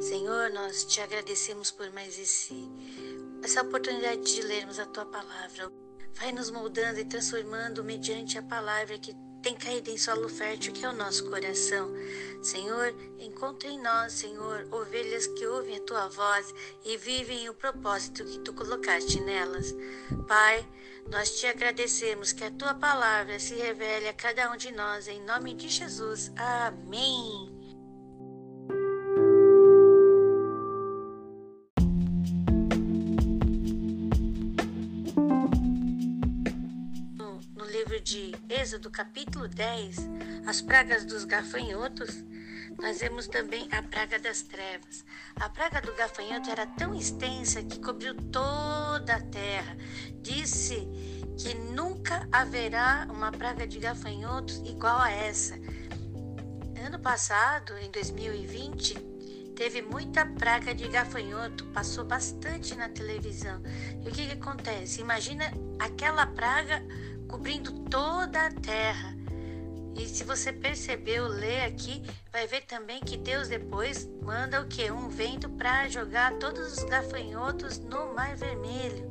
Senhor, nós te agradecemos por mais esse, essa oportunidade de lermos a tua palavra. Vai nos moldando e transformando mediante a palavra que tem caído em solo fértil, que é o nosso coração. Senhor, encontre em nós, Senhor, ovelhas que ouvem a tua voz e vivem o propósito que tu colocaste nelas. Pai, nós te agradecemos que a tua palavra se revele a cada um de nós, em nome de Jesus. Amém. De Êxodo, capítulo 10, as pragas dos gafanhotos, nós vemos também a praga das trevas. A praga do gafanhoto era tão extensa que cobriu toda a terra. Disse que nunca haverá uma praga de gafanhotos igual a essa. Ano passado, em 2020, teve muita praga de gafanhoto, passou bastante na televisão. E o que, que acontece? Imagina aquela praga cobrindo toda a terra. E se você percebeu, lê aqui, vai ver também que Deus depois manda o que? Um vento para jogar todos os gafanhotos no Mar Vermelho,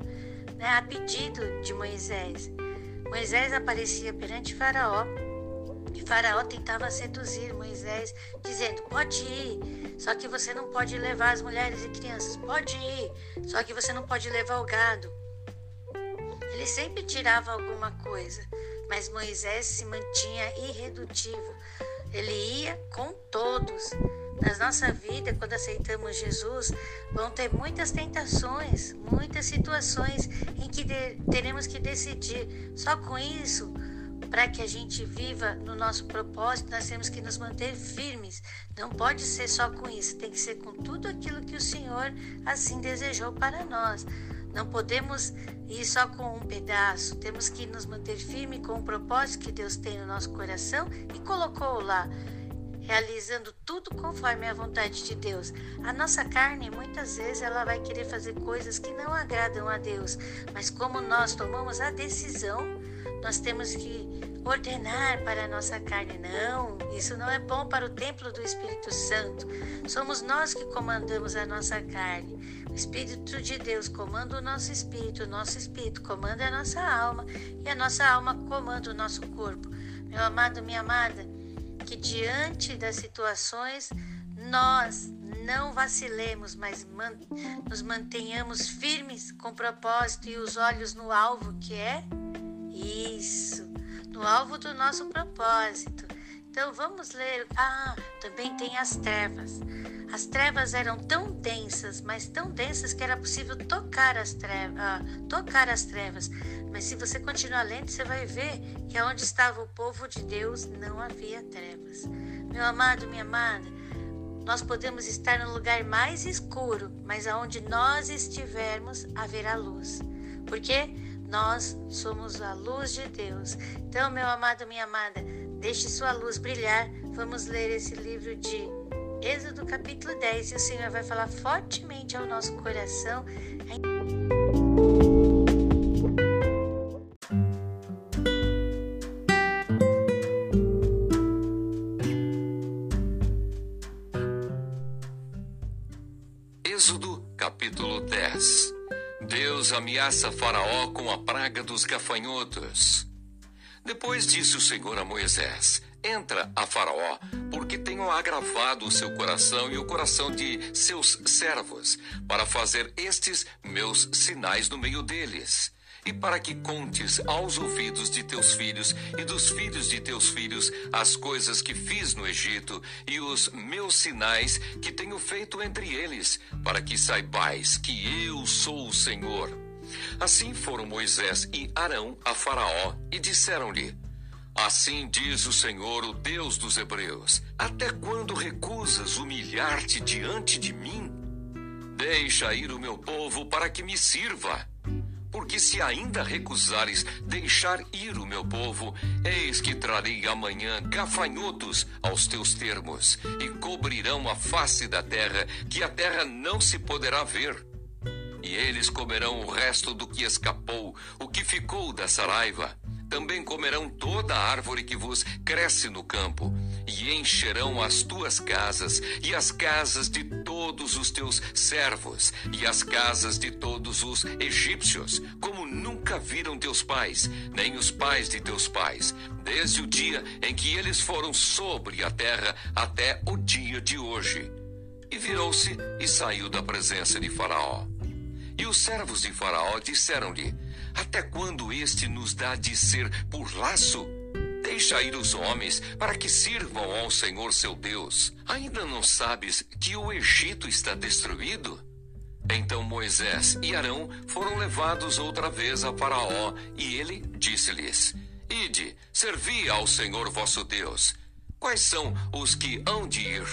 né? a pedido de Moisés. Moisés aparecia perante Faraó e Faraó tentava seduzir Moisés, dizendo: Pode ir, só que você não pode levar as mulheres e crianças. Pode ir, só que você não pode levar o gado. Ele sempre tirava alguma coisa mas Moisés se mantinha irredutível. Ele ia com todos. Na nossa vida, quando aceitamos Jesus, vão ter muitas tentações, muitas situações em que teremos que decidir. Só com isso, para que a gente viva no nosso propósito, nós temos que nos manter firmes. Não pode ser só com isso, tem que ser com tudo aquilo que o Senhor assim desejou para nós. Não podemos ir só com um pedaço, temos que nos manter firme com o propósito que Deus tem no nosso coração e colocou lá, realizando tudo conforme a vontade de Deus. A nossa carne, muitas vezes, ela vai querer fazer coisas que não agradam a Deus, mas como nós tomamos a decisão, nós temos que ordenar para a nossa carne. Não, isso não é bom para o templo do Espírito Santo. Somos nós que comandamos a nossa carne. Espírito de Deus comanda o nosso espírito, o nosso espírito comanda a nossa alma e a nossa alma comanda o nosso corpo. Meu amado, minha amada, que diante das situações nós não vacilemos, mas man nos mantenhamos firmes com propósito e os olhos no alvo que é isso no alvo do nosso propósito. Então vamos ler. Ah, também tem as trevas. As trevas eram tão densas, mas tão densas que era possível tocar as trevas, ah, tocar as trevas. Mas se você continuar lendo, você vai ver que aonde estava o povo de Deus não havia trevas. Meu amado, minha amada, nós podemos estar no lugar mais escuro, mas aonde nós estivermos haverá luz. Por quê? Nós somos a luz de Deus. Então, meu amado, minha amada, deixe sua luz brilhar. Vamos ler esse livro de Êxodo capítulo 10 e o Senhor vai falar fortemente ao nosso coração. Êxodo capítulo 10 Deus ameaça Faraó com a praga dos gafanhotos. Depois disse o Senhor a Moisés: Entra a Faraó, porque tenho agravado o seu coração e o coração de seus servos, para fazer estes meus sinais no meio deles e para que contes aos ouvidos de teus filhos e dos filhos de teus filhos as coisas que fiz no Egito e os meus sinais que tenho feito entre eles, para que saibais que eu sou o Senhor. Assim foram Moisés e Arão a Faraó e disseram-lhe: Assim diz o Senhor, o Deus dos Hebreus: Até quando recusas humilhar-te diante de mim? Deixa ir o meu povo para que me sirva. Porque se ainda recusares deixar ir o meu povo, eis que trarei amanhã gafanhotos aos teus termos, e cobrirão a face da terra, que a terra não se poderá ver. E eles comerão o resto do que escapou, o que ficou da saraiva. Também comerão toda a árvore que vos cresce no campo, e encherão as tuas casas e as casas de todos os teus servos e as casas de todos os egípcios, como nunca viram teus pais, nem os pais de teus pais, desde o dia em que eles foram sobre a terra até o dia de hoje. E virou-se e saiu da presença de Faraó. E os servos de Faraó disseram-lhe: Até quando este nos dá de ser por laço? Deixa ir os homens para que sirvam ao Senhor seu Deus. Ainda não sabes que o Egito está destruído? Então Moisés e Arão foram levados outra vez a Faraó, e ele disse-lhes: Ide, servi ao Senhor vosso Deus. Quais são os que hão de ir?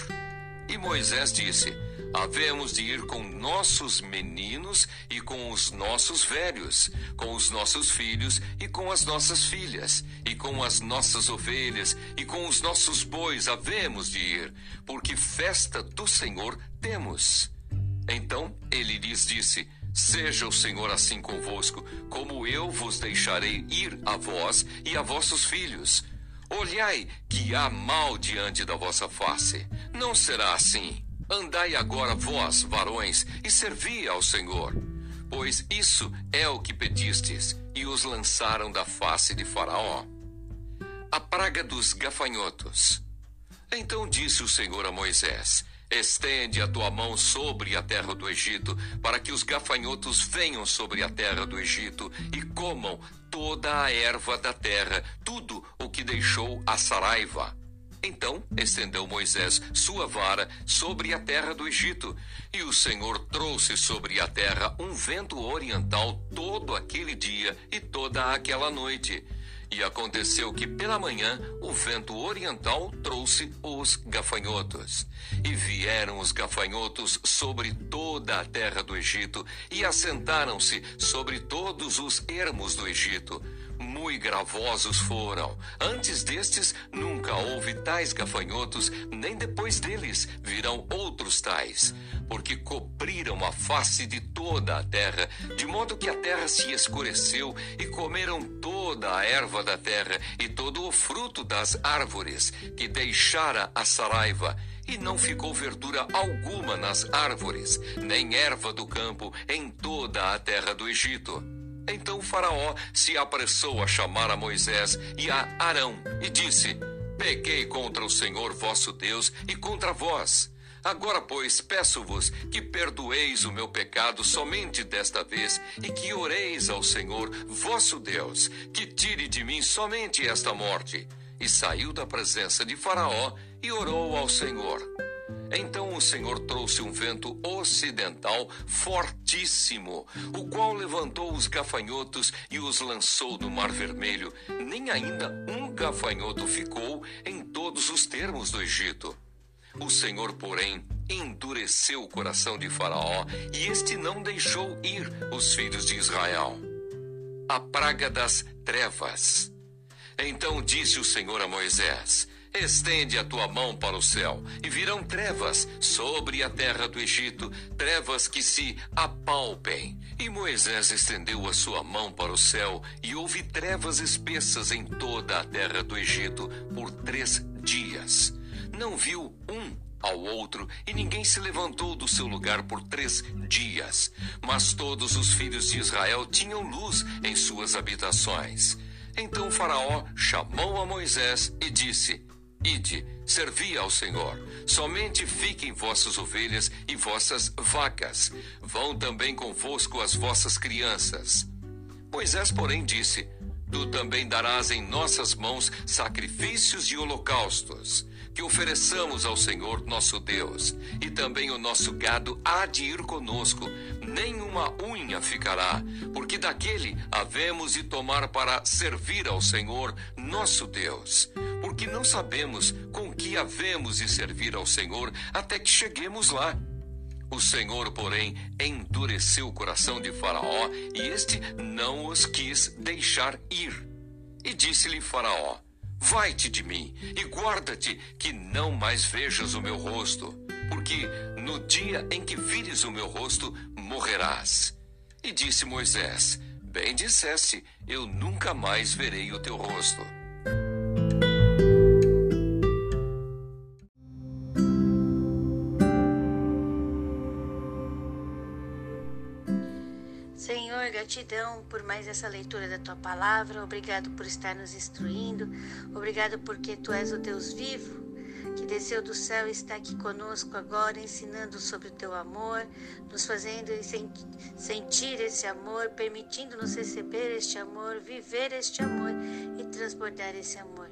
E Moisés disse: Havemos de ir com nossos meninos e com os nossos velhos, com os nossos filhos e com as nossas filhas, e com as nossas ovelhas e com os nossos bois havemos de ir, porque festa do Senhor temos. Então ele lhes disse: Seja o Senhor assim convosco, como eu vos deixarei ir a vós e a vossos filhos. Olhai que há mal diante da vossa face. Não será assim. Andai agora vós, varões, e servi ao Senhor. Pois isso é o que pedistes, e os lançaram da face de Faraó. A praga dos gafanhotos. Então disse o Senhor a Moisés: Estende a tua mão sobre a terra do Egito, para que os gafanhotos venham sobre a terra do Egito e comam toda a erva da terra, tudo o que deixou a saraiva. Então estendeu Moisés sua vara sobre a terra do Egito, e o Senhor trouxe sobre a terra um vento oriental todo aquele dia e toda aquela noite. E aconteceu que pela manhã o vento oriental trouxe os gafanhotos. E vieram os gafanhotos sobre toda a terra do Egito e assentaram-se sobre todos os ermos do Egito muito gravosos foram. Antes destes, nunca houve tais gafanhotos, nem depois deles virão outros tais, porque cobriram a face de toda a terra, de modo que a terra se escureceu, e comeram toda a erva da terra e todo o fruto das árvores, que deixara a saraiva. E não ficou verdura alguma nas árvores, nem erva do campo em toda a terra do Egito. Então Faraó se apressou a chamar a Moisés e a Arão e disse: Pequei contra o Senhor vosso Deus e contra vós. Agora, pois, peço-vos que perdoeis o meu pecado somente desta vez e que oreis ao Senhor vosso Deus, que tire de mim somente esta morte. E saiu da presença de Faraó e orou ao Senhor. Então o Senhor trouxe um vento ocidental fortíssimo, o qual levantou os gafanhotos e os lançou no Mar Vermelho. Nem ainda um gafanhoto ficou em todos os termos do Egito. O Senhor, porém, endureceu o coração de Faraó e este não deixou ir os filhos de Israel. A praga das trevas. Então disse o Senhor a Moisés: Estende a tua mão para o céu, e virão trevas sobre a terra do Egito, trevas que se apalpem. E Moisés estendeu a sua mão para o céu, e houve trevas espessas em toda a terra do Egito por três dias. Não viu um ao outro, e ninguém se levantou do seu lugar por três dias. Mas todos os filhos de Israel tinham luz em suas habitações. Então Faraó chamou a Moisés e disse: Ide, servi ao Senhor. Somente fiquem vossas ovelhas e vossas vacas. Vão também convosco as vossas crianças. Moisés, porém, disse: Tu também darás em nossas mãos sacrifícios e holocaustos, que ofereçamos ao Senhor nosso Deus, e também o nosso gado há de ir conosco, nenhuma unha ficará, porque daquele havemos de tomar para servir ao Senhor nosso Deus. Porque não sabemos com que havemos de servir ao Senhor até que cheguemos lá. O Senhor, porém, endureceu o coração de Faraó e este não os quis deixar ir. E disse-lhe Faraó: Vai-te de mim e guarda-te que não mais vejas o meu rosto, porque no dia em que vires o meu rosto, morrerás. E disse Moisés: Bem disseste, eu nunca mais verei o teu rosto. Gratidão por mais essa leitura da tua palavra. Obrigado por estar nos instruindo. Obrigado porque tu és o Deus vivo que desceu do céu e está aqui conosco agora, ensinando sobre o teu amor, nos fazendo sentir esse amor, permitindo-nos receber este amor, viver este amor e transbordar esse amor.